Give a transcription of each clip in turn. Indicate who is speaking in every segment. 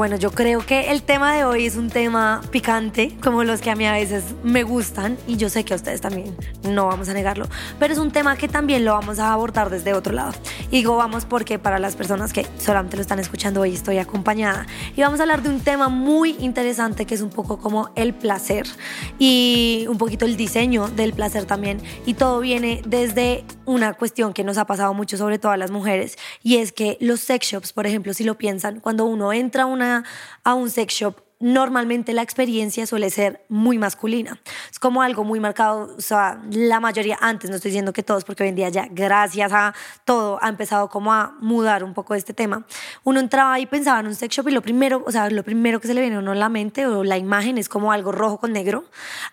Speaker 1: Bueno, yo creo que el tema de hoy es un tema picante, como los que a mí a veces me gustan, y yo sé que a ustedes también, no vamos a negarlo, pero es un tema que también lo vamos a abordar desde otro lado. Y digo vamos porque para las personas que solamente lo están escuchando hoy estoy acompañada. Y vamos a hablar de un tema muy interesante que es un poco como el placer y un poquito el diseño del placer también. Y todo viene desde una cuestión que nos ha pasado mucho, sobre todo a las mujeres, y es que los sex shops, por ejemplo, si lo piensan, cuando uno entra a, una, a un sex shop, normalmente la experiencia suele ser muy masculina. Es como algo muy marcado, o sea, la mayoría, antes no estoy diciendo que todos, porque hoy en día ya, gracias a todo, ha empezado como a mudar un poco este tema. Uno entraba y pensaba en un sex shop y lo primero, o sea, lo primero que se le viene a uno a la mente o la imagen es como algo rojo con negro,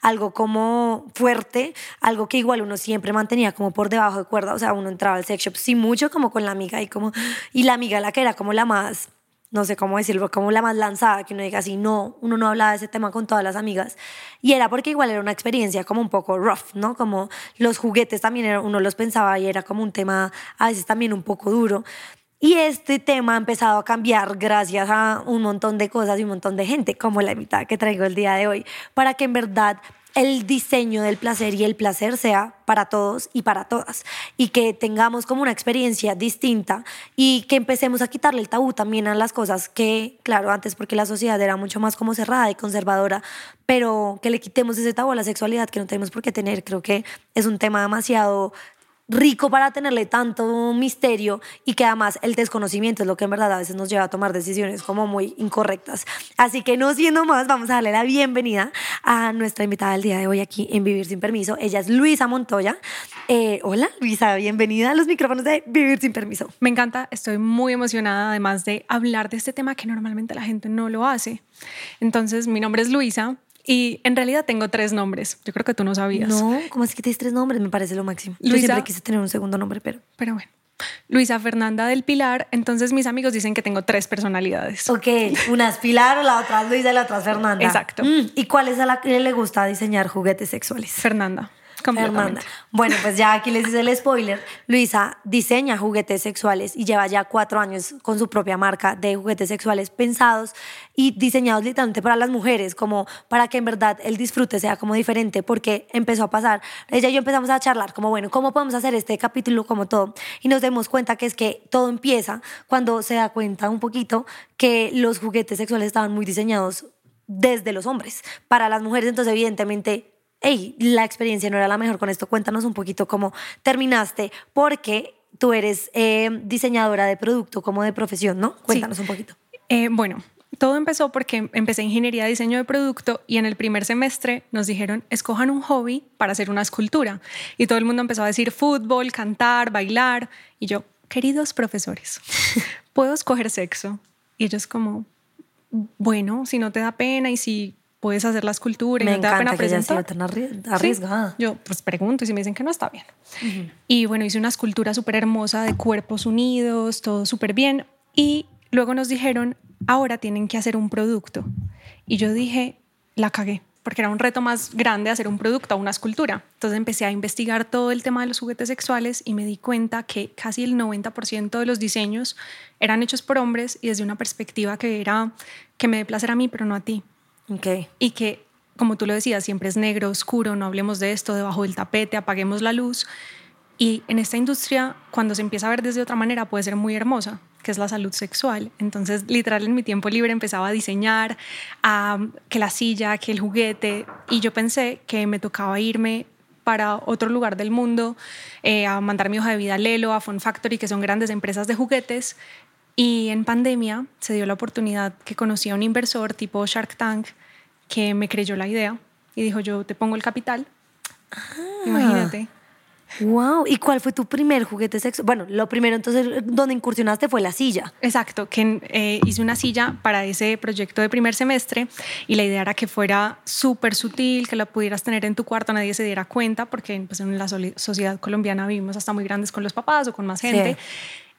Speaker 1: algo como fuerte, algo que igual uno siempre mantenía como por debajo de cuerda, o sea, uno entraba al sex shop, sí mucho como con la amiga y como, y la amiga la que era como la más no sé cómo decirlo, como la más lanzada, que uno diga así, no, uno no hablaba de ese tema con todas las amigas. Y era porque igual era una experiencia como un poco rough, ¿no? Como los juguetes también uno los pensaba y era como un tema a veces también un poco duro. Y este tema ha empezado a cambiar gracias a un montón de cosas y un montón de gente, como la invitada que traigo el día de hoy, para que en verdad el diseño del placer y el placer sea para todos y para todas y que tengamos como una experiencia distinta y que empecemos a quitarle el tabú también a las cosas que, claro, antes porque la sociedad era mucho más como cerrada y conservadora, pero que le quitemos ese tabú a la sexualidad que no tenemos por qué tener. Creo que es un tema demasiado rico para tenerle tanto misterio y que además el desconocimiento es lo que en verdad a veces nos lleva a tomar decisiones como muy incorrectas. Así que no siendo más, vamos a darle la bienvenida a nuestra invitada del día de hoy aquí en Vivir Sin Permiso. Ella es Luisa Montoya. Eh, hola Luisa, bienvenida a los micrófonos de Vivir Sin Permiso.
Speaker 2: Me encanta, estoy muy emocionada además de hablar de este tema que normalmente la gente no lo hace. Entonces, mi nombre es Luisa, y en realidad tengo tres nombres. Yo creo que tú no sabías.
Speaker 1: No, ¿cómo es que tienes tres nombres? Me parece lo máximo. Luisa, Yo siempre quise tener un segundo nombre, pero...
Speaker 2: Pero bueno. Luisa Fernanda del Pilar. Entonces mis amigos dicen que tengo tres personalidades.
Speaker 1: Ok, una es Pilar, la otra es Luisa y la otra es Fernanda.
Speaker 2: Exacto.
Speaker 1: Mm, ¿Y cuál es a la que le gusta diseñar juguetes sexuales?
Speaker 2: Fernanda.
Speaker 1: Fernanda. Bueno, pues ya aquí les hice el spoiler. Luisa diseña juguetes sexuales y lleva ya cuatro años con su propia marca de juguetes sexuales pensados y diseñados literalmente para las mujeres, como para que en verdad el disfrute sea como diferente, porque empezó a pasar. Ella y yo empezamos a charlar, como bueno, ¿cómo podemos hacer este capítulo como todo? Y nos demos cuenta que es que todo empieza cuando se da cuenta un poquito que los juguetes sexuales estaban muy diseñados desde los hombres para las mujeres, entonces evidentemente hey, la experiencia no era la mejor con esto. Cuéntanos un poquito cómo terminaste, porque tú eres eh, diseñadora de producto como de profesión, ¿no? Cuéntanos un poquito.
Speaker 2: Eh, bueno, todo empezó porque empecé ingeniería de diseño de producto y en el primer semestre nos dijeron, escojan un hobby para hacer una escultura. Y todo el mundo empezó a decir fútbol, cantar, bailar. Y yo, queridos profesores, ¿puedo escoger sexo? Y ellos como, bueno, si no te da pena y si puedes hacer la escultura
Speaker 1: y
Speaker 2: me
Speaker 1: no te da pena presentar. tan arriesgada.
Speaker 2: yo pues pregunto y si me dicen que no está bien. Y bueno, hice una escultura súper hermosa de cuerpos unidos, todo súper bien. Y luego nos dijeron, ahora tienen que hacer un producto. Y yo dije, la cagué, porque era un reto más grande hacer un producto a una escultura. Entonces empecé a investigar todo el tema de los juguetes sexuales y me di cuenta que casi el 90% de los diseños eran hechos por hombres y desde una perspectiva que era que me dé placer a mí, pero no a ti.
Speaker 1: Okay.
Speaker 2: Y que, como tú lo decías, siempre es negro, oscuro, no hablemos de esto, debajo del tapete, apaguemos la luz. Y en esta industria, cuando se empieza a ver desde otra manera, puede ser muy hermosa, que es la salud sexual. Entonces, literal, en mi tiempo libre empezaba a diseñar, a, que la silla, que el juguete, y yo pensé que me tocaba irme para otro lugar del mundo, eh, a mandar mi hoja de vida a Lelo, a Fun Factory, que son grandes empresas de juguetes, y en pandemia se dio la oportunidad que conocí a un inversor tipo Shark Tank que me creyó la idea y dijo, yo te pongo el capital. Ah. Imagínate.
Speaker 1: Wow, ¿y cuál fue tu primer juguete sexual? Bueno, lo primero entonces donde incursionaste fue la silla.
Speaker 2: Exacto, que eh, hice una silla para ese proyecto de primer semestre y la idea era que fuera súper sutil, que la pudieras tener en tu cuarto, nadie se diera cuenta, porque pues, en la sociedad colombiana vivimos hasta muy grandes con los papás o con más gente. Sí.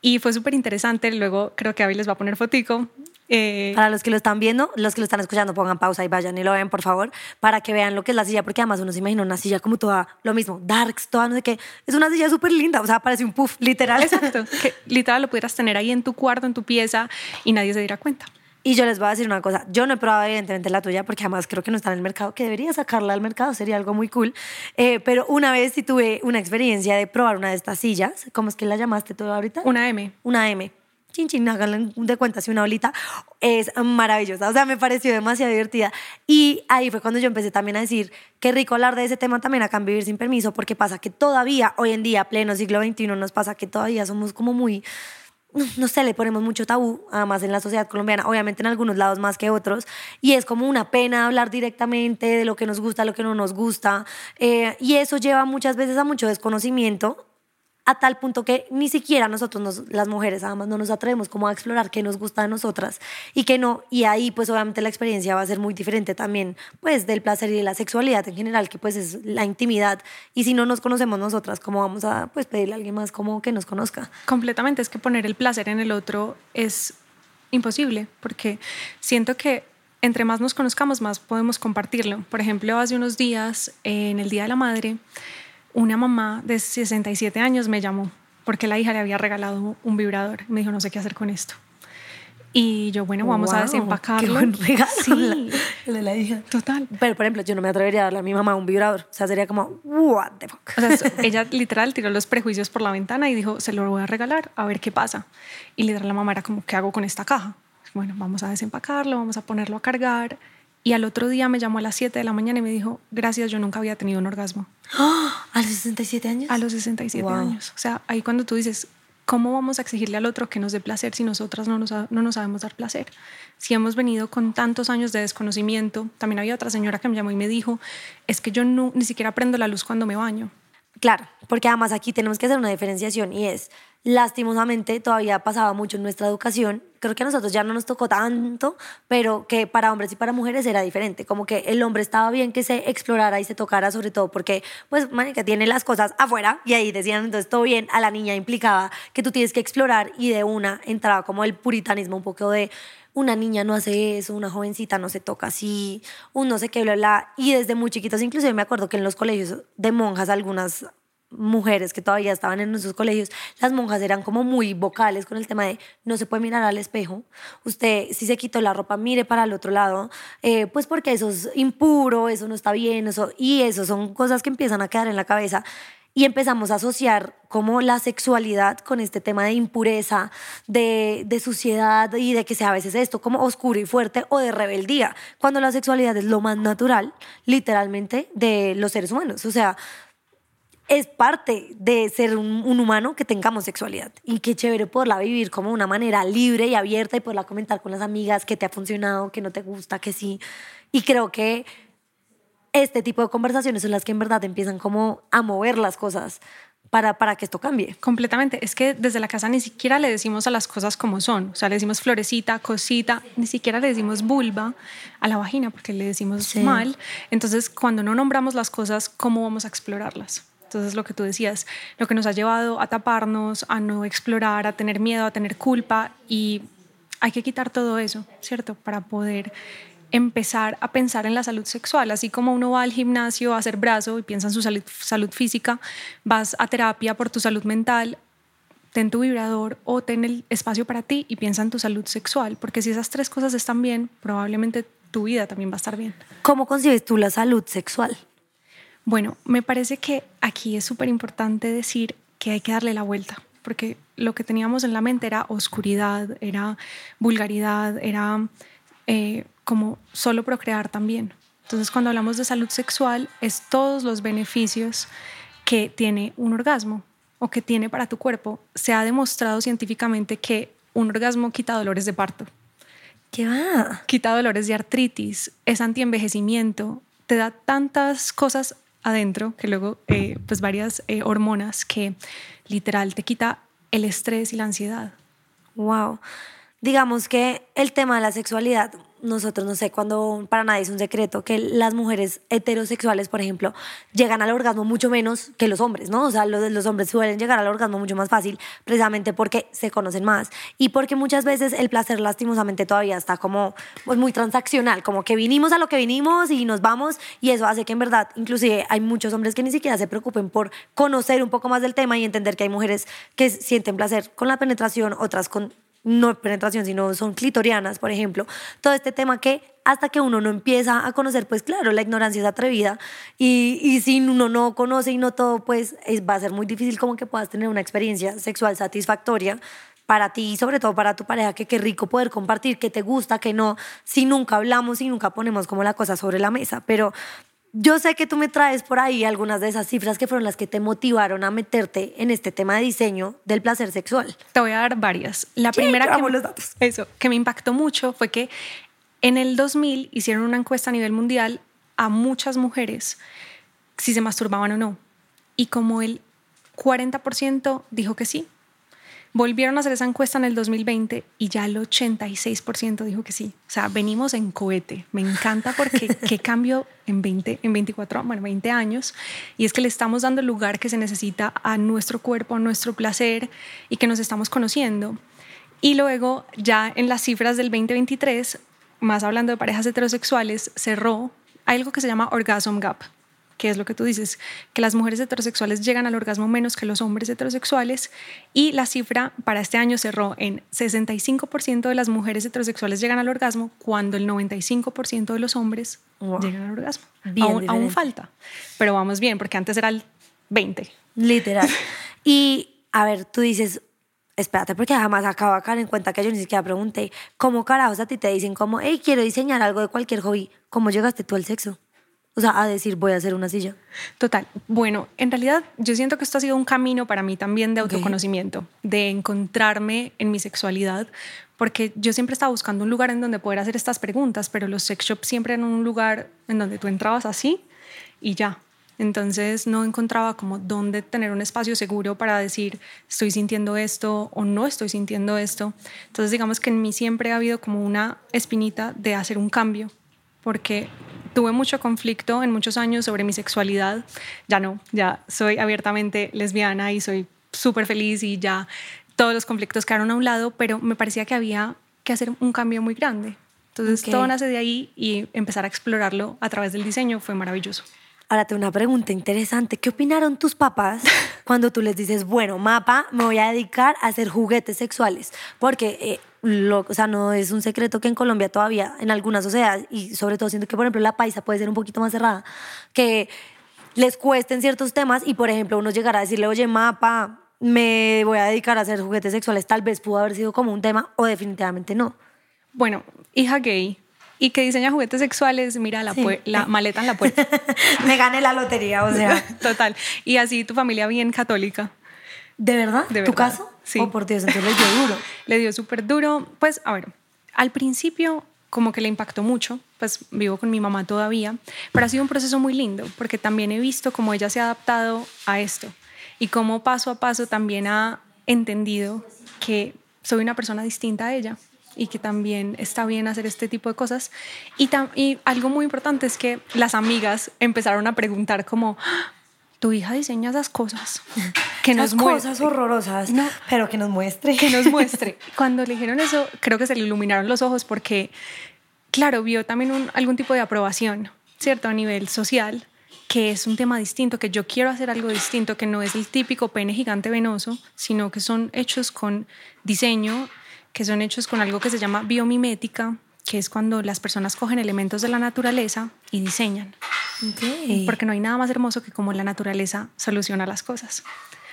Speaker 2: Y fue súper interesante. Luego creo que Avi les va a poner fotico.
Speaker 1: Eh, para los que lo están viendo, los que lo están escuchando, pongan pausa y vayan y lo ven, por favor, para que vean lo que es la silla, porque además uno se imagina una silla como toda, lo mismo, darks, toda no sé qué. Es una silla súper linda, o sea, parece un puff, literal.
Speaker 2: Exacto, que literal lo pudieras tener ahí en tu cuarto, en tu pieza y nadie se diera cuenta.
Speaker 1: Y yo les voy a decir una cosa, yo no he probado evidentemente la tuya porque además creo que no está en el mercado, que debería sacarla al mercado, sería algo muy cool. Eh, pero una vez sí tuve una experiencia de probar una de estas sillas, ¿cómo es que la llamaste tú ahorita?
Speaker 2: Una M.
Speaker 1: Una M. Chin, chin, háganle de cuenta si una bolita. Es maravillosa, o sea, me pareció demasiado divertida. Y ahí fue cuando yo empecé también a decir, qué rico hablar de ese tema también acá en Vivir Sin Permiso, porque pasa que todavía, hoy en día, pleno siglo XXI, nos pasa que todavía somos como muy no sé, le ponemos mucho tabú, además en la sociedad colombiana, obviamente en algunos lados más que otros, y es como una pena hablar directamente de lo que nos gusta, lo que no nos gusta, eh, y eso lleva muchas veces a mucho desconocimiento a tal punto que ni siquiera nosotros, las mujeres, además, no nos atrevemos como a explorar qué nos gusta a nosotras y qué no. Y ahí, pues, obviamente la experiencia va a ser muy diferente también, pues, del placer y de la sexualidad en general, que pues es la intimidad. Y si no nos conocemos nosotras, ¿cómo vamos a, pues, pedirle a alguien más como que nos conozca?
Speaker 2: Completamente, es que poner el placer en el otro es imposible, porque siento que entre más nos conozcamos, más podemos compartirlo. Por ejemplo, hace unos días, en el Día de la Madre, una mamá de 67 años me llamó porque la hija le había regalado un vibrador. Me dijo, no sé qué hacer con esto. Y yo, bueno, vamos a desempacarlo.
Speaker 1: Qué buen regalo. Sí. La, la hija.
Speaker 2: Total.
Speaker 1: Pero, por ejemplo, yo no me atrevería a darle a mi mamá un vibrador. O sea, sería como, what the fuck.
Speaker 2: O sea, ella literal tiró los prejuicios por la ventana y dijo, se lo voy a regalar, a ver qué pasa. Y literal la mamá era como, ¿qué hago con esta caja? Bueno, vamos a desempacarlo, vamos a ponerlo a cargar. Y al otro día me llamó a las 7 de la mañana y me dijo, gracias, yo nunca había tenido un orgasmo.
Speaker 1: ¿A los 67 años?
Speaker 2: A los 67 años. O sea, ahí cuando tú dices, ¿cómo vamos a exigirle al otro que nos dé placer si nosotras no nos, no nos sabemos dar placer? Si hemos venido con tantos años de desconocimiento, también había otra señora que me llamó y me dijo, es que yo no, ni siquiera prendo la luz cuando me baño.
Speaker 1: Claro, porque además aquí tenemos que hacer una diferenciación y es, lastimosamente, todavía pasaba mucho en nuestra educación. Creo que a nosotros ya no nos tocó tanto, pero que para hombres y para mujeres era diferente. Como que el hombre estaba bien que se explorara y se tocara, sobre todo porque, pues, que tiene las cosas afuera y ahí decían, entonces todo bien. A la niña implicaba que tú tienes que explorar y de una entraba como el puritanismo un poco de una niña no hace eso, una jovencita no se toca así, un no sé qué, bla, bla. Y desde muy chiquitos, inclusive me acuerdo que en los colegios de monjas, algunas mujeres que todavía estaban en nuestros colegios, las monjas eran como muy vocales con el tema de no se puede mirar al espejo, usted si se quitó la ropa mire para el otro lado, eh, pues porque eso es impuro, eso no está bien, eso, y eso son cosas que empiezan a quedar en la cabeza y empezamos a asociar como la sexualidad con este tema de impureza, de, de, suciedad y de que sea a veces esto como oscuro y fuerte o de rebeldía, cuando la sexualidad es lo más natural, literalmente, de los seres humanos. O sea, es parte de ser un, humano que tengamos sexualidad y qué chévere poderla vivir como una manera libre y abierta y poderla comentar con las amigas que te ha funcionado, que no te gusta, que sí. Y creo que este tipo de conversaciones son las que en verdad empiezan como a mover las cosas para, para que esto cambie.
Speaker 2: Completamente. Es que desde la casa ni siquiera le decimos a las cosas como son. O sea, le decimos florecita, cosita, ni siquiera le decimos vulva a la vagina porque le decimos mal. Entonces, cuando no nombramos las cosas, ¿cómo vamos a explorarlas? Entonces, lo que tú decías, lo que nos ha llevado a taparnos, a no explorar, a tener miedo, a tener culpa y hay que quitar todo eso, ¿cierto? Para poder empezar a pensar en la salud sexual, así como uno va al gimnasio a hacer brazo y piensa en su salud, salud física, vas a terapia por tu salud mental, ten tu vibrador o ten el espacio para ti y piensa en tu salud sexual, porque si esas tres cosas están bien, probablemente tu vida también va a estar bien.
Speaker 1: ¿Cómo concibes tú la salud sexual?
Speaker 2: Bueno, me parece que aquí es súper importante decir que hay que darle la vuelta, porque lo que teníamos en la mente era oscuridad, era vulgaridad, era eh, como solo procrear también. Entonces, cuando hablamos de salud sexual, es todos los beneficios que tiene un orgasmo o que tiene para tu cuerpo. Se ha demostrado científicamente que un orgasmo quita dolores de parto.
Speaker 1: ¿Qué va?
Speaker 2: Quita dolores de artritis, es antienvejecimiento, te da tantas cosas adentro que luego, eh, pues varias eh, hormonas que literal te quita el estrés y la ansiedad.
Speaker 1: Wow digamos que el tema de la sexualidad, nosotros no sé, cuando para nadie es un secreto que las mujeres heterosexuales, por ejemplo, llegan al orgasmo mucho menos que los hombres, ¿no? O sea, los, los hombres suelen llegar al orgasmo mucho más fácil precisamente porque se conocen más y porque muchas veces el placer lastimosamente todavía está como pues, muy transaccional, como que vinimos a lo que vinimos y nos vamos y eso hace que en verdad inclusive hay muchos hombres que ni siquiera se preocupen por conocer un poco más del tema y entender que hay mujeres que sienten placer con la penetración, otras con no penetración, sino son clitorianas, por ejemplo. Todo este tema que hasta que uno no empieza a conocer, pues claro, la ignorancia es atrevida y, y si uno no conoce y no todo, pues va a ser muy difícil como que puedas tener una experiencia sexual satisfactoria para ti y sobre todo para tu pareja, que qué rico poder compartir, que te gusta, que no, si nunca hablamos y nunca ponemos como la cosa sobre la mesa. Pero yo sé que tú me traes por ahí algunas de esas cifras que fueron las que te motivaron a meterte en este tema de diseño del placer sexual.
Speaker 2: Te voy a dar varias. La primera que,
Speaker 1: los datos.
Speaker 2: Eso, que me impactó mucho fue que en el 2000 hicieron una encuesta a nivel mundial a muchas mujeres si se masturbaban o no. Y como el 40% dijo que sí, Volvieron a hacer esa encuesta en el 2020 y ya el 86% dijo que sí. O sea, venimos en cohete. Me encanta porque qué cambio en 20, en 24, bueno, 20 años. Y es que le estamos dando el lugar que se necesita a nuestro cuerpo, a nuestro placer y que nos estamos conociendo. Y luego, ya en las cifras del 2023, más hablando de parejas heterosexuales, cerró algo que se llama Orgasm Gap que es lo que tú dices, que las mujeres heterosexuales llegan al orgasmo menos que los hombres heterosexuales y la cifra para este año cerró en 65% de las mujeres heterosexuales llegan al orgasmo cuando el 95% de los hombres llegan al orgasmo. Aún, aún, falta, pero vamos bien porque antes era el 20.
Speaker 1: Literal. y a ver, tú dices, espérate, porque jamás acabo de caer en cuenta que yo ni siquiera pregunté, ¿cómo carajos a ti te dicen como, hey, quiero diseñar algo de cualquier hobby? ¿Cómo llegaste tú al sexo? O sea, a decir, voy a hacer una silla.
Speaker 2: Total. Bueno, en realidad yo siento que esto ha sido un camino para mí también de autoconocimiento, de encontrarme en mi sexualidad, porque yo siempre estaba buscando un lugar en donde poder hacer estas preguntas, pero los sex shops siempre eran un lugar en donde tú entrabas así y ya. Entonces no encontraba como dónde tener un espacio seguro para decir estoy sintiendo esto o no estoy sintiendo esto. Entonces digamos que en mí siempre ha habido como una espinita de hacer un cambio, porque tuve mucho conflicto en muchos años sobre mi sexualidad. Ya no, ya soy abiertamente lesbiana y soy súper feliz y ya todos los conflictos quedaron a un lado, pero me parecía que había que hacer un cambio muy grande. Entonces todo nace de ahí y empezar a explorarlo a través del diseño fue maravilloso.
Speaker 1: Ahora tengo una pregunta interesante. ¿Qué opinaron tus papás cuando tú les dices, bueno, mapa, me voy a dedicar a hacer juguetes sexuales? Porque eh, lo, o sea, no es un secreto que en Colombia todavía, en algunas sociedades, y sobre todo siento que, por ejemplo, la paisa puede ser un poquito más cerrada, que les cuesten ciertos temas y, por ejemplo, uno llegará a decirle, oye, mapa, me voy a dedicar a hacer juguetes sexuales, tal vez pudo haber sido como un tema o definitivamente no.
Speaker 2: Bueno, hija gay y que diseña juguetes sexuales, mira la, la maleta en la puerta.
Speaker 1: me gané la lotería, o sea.
Speaker 2: Total. Y así tu familia bien católica.
Speaker 1: ¿De verdad? ¿De ¿Tu caso?
Speaker 2: Sí.
Speaker 1: Oh, por Dios, entonces le dio duro.
Speaker 2: le dio súper duro. Pues, a ver, al principio como que le impactó mucho, pues vivo con mi mamá todavía, pero ha sido un proceso muy lindo, porque también he visto cómo ella se ha adaptado a esto y cómo paso a paso también ha entendido que soy una persona distinta a ella y que también está bien hacer este tipo de cosas. Y, y algo muy importante es que las amigas empezaron a preguntar como, tu hija diseña esas cosas.
Speaker 1: Que nos cosas horrorosas, no, pero que nos muestre.
Speaker 2: Que nos muestre. Cuando le dijeron eso, creo que se le iluminaron los ojos porque, claro, vio también algún tipo de aprobación, ¿cierto? A nivel social, que es un tema distinto, que yo quiero hacer algo distinto, que no es el típico pene gigante venoso, sino que son hechos con diseño, que son hechos con algo que se llama biomimética, que es cuando las personas cogen elementos de la naturaleza y diseñan. Porque no hay nada más hermoso que como la naturaleza soluciona las cosas.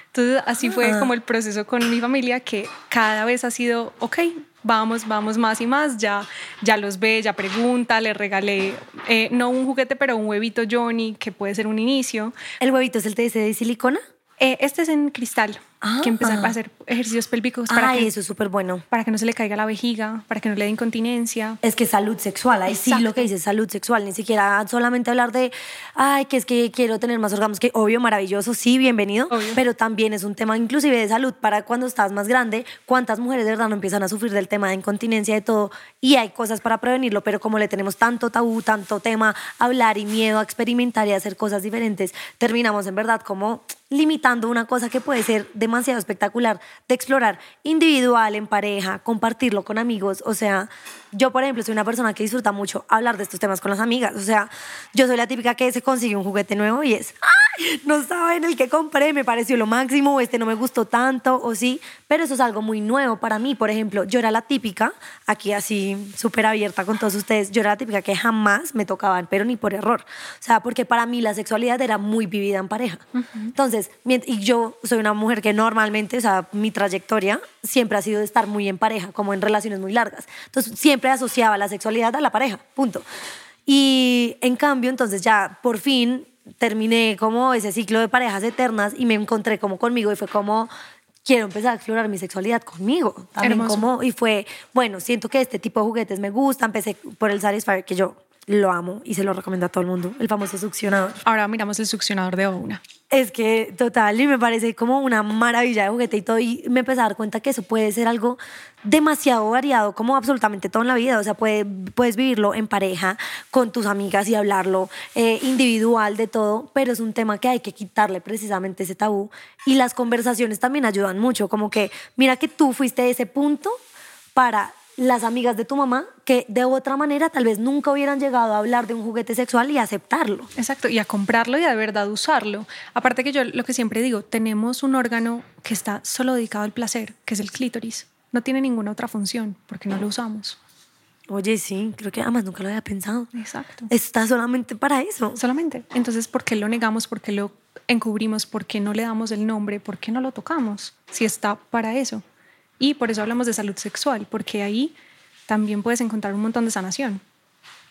Speaker 2: Entonces así fue ah. como el proceso con mi familia que cada vez ha sido, ok, vamos, vamos más y más, ya, ya los ve, ya pregunta, le regalé, eh, no un juguete, pero un huevito Johnny que puede ser un inicio.
Speaker 1: ¿El huevito es el de silicona?
Speaker 2: Eh, este es en cristal que empezar a hacer ejercicios pélvicos
Speaker 1: para que, eso es súper bueno.
Speaker 2: Para que no se le caiga la vejiga, para que no le dé incontinencia.
Speaker 1: Es que salud sexual, ahí sí lo que dice salud sexual, ni siquiera solamente hablar de, ay, que es que quiero tener más orgasmos, que obvio, maravilloso, sí, bienvenido, pero también es un tema inclusive de salud para cuando estás más grande, cuántas mujeres de verdad no empiezan a sufrir del tema de incontinencia de todo y hay cosas para prevenirlo, pero como le tenemos tanto tabú, tanto tema hablar y miedo a experimentar y hacer cosas diferentes, terminamos en verdad como limitando una cosa que puede ser demasiado espectacular de explorar individual, en pareja, compartirlo con amigos. O sea, yo, por ejemplo, soy una persona que disfruta mucho hablar de estos temas con las amigas. O sea, yo soy la típica que se consigue un juguete nuevo y es, ¡ay! no saben el que compré, me pareció lo máximo, o este no me gustó tanto, o sí, pero eso es algo muy nuevo para mí. Por ejemplo, yo era la típica, aquí así súper abierta con todos ustedes, yo era la típica que jamás me tocaban, pero ni por error. O sea, porque para mí la sexualidad era muy vivida en pareja. Entonces, y yo soy una mujer que normalmente, o sea, mi trayectoria siempre ha sido de estar muy en pareja, como en relaciones muy largas. Entonces, siempre asociaba la sexualidad a la pareja, punto. Y en cambio, entonces ya por fin terminé como ese ciclo de parejas eternas y me encontré como conmigo y fue como quiero empezar a explorar mi sexualidad conmigo. También como, y fue, bueno, siento que este tipo de juguetes me gusta, empecé por el Satisfyer que yo lo amo y se lo recomiendo a todo el mundo, el famoso succionador.
Speaker 2: Ahora miramos el succionador de una.
Speaker 1: Es que total, y me parece como una maravilla de juguete y todo, y me empecé a dar cuenta que eso puede ser algo demasiado variado, como absolutamente todo en la vida, o sea, puede, puedes vivirlo en pareja, con tus amigas y hablarlo eh, individual de todo, pero es un tema que hay que quitarle precisamente ese tabú, y las conversaciones también ayudan mucho, como que mira que tú fuiste de ese punto para las amigas de tu mamá que de otra manera tal vez nunca hubieran llegado a hablar de un juguete sexual y aceptarlo.
Speaker 2: Exacto, y a comprarlo y de verdad usarlo. Aparte que yo lo que siempre digo, tenemos un órgano que está solo dedicado al placer, que es el clítoris. No tiene ninguna otra función porque no lo usamos.
Speaker 1: Oye, sí, creo que además nunca lo había pensado.
Speaker 2: Exacto.
Speaker 1: Está solamente para eso.
Speaker 2: Solamente. Entonces, ¿por qué lo negamos? ¿Por qué lo encubrimos? ¿Por qué no le damos el nombre? ¿Por qué no lo tocamos? Si está para eso. Y por eso hablamos de salud sexual, porque ahí también puedes encontrar un montón de sanación.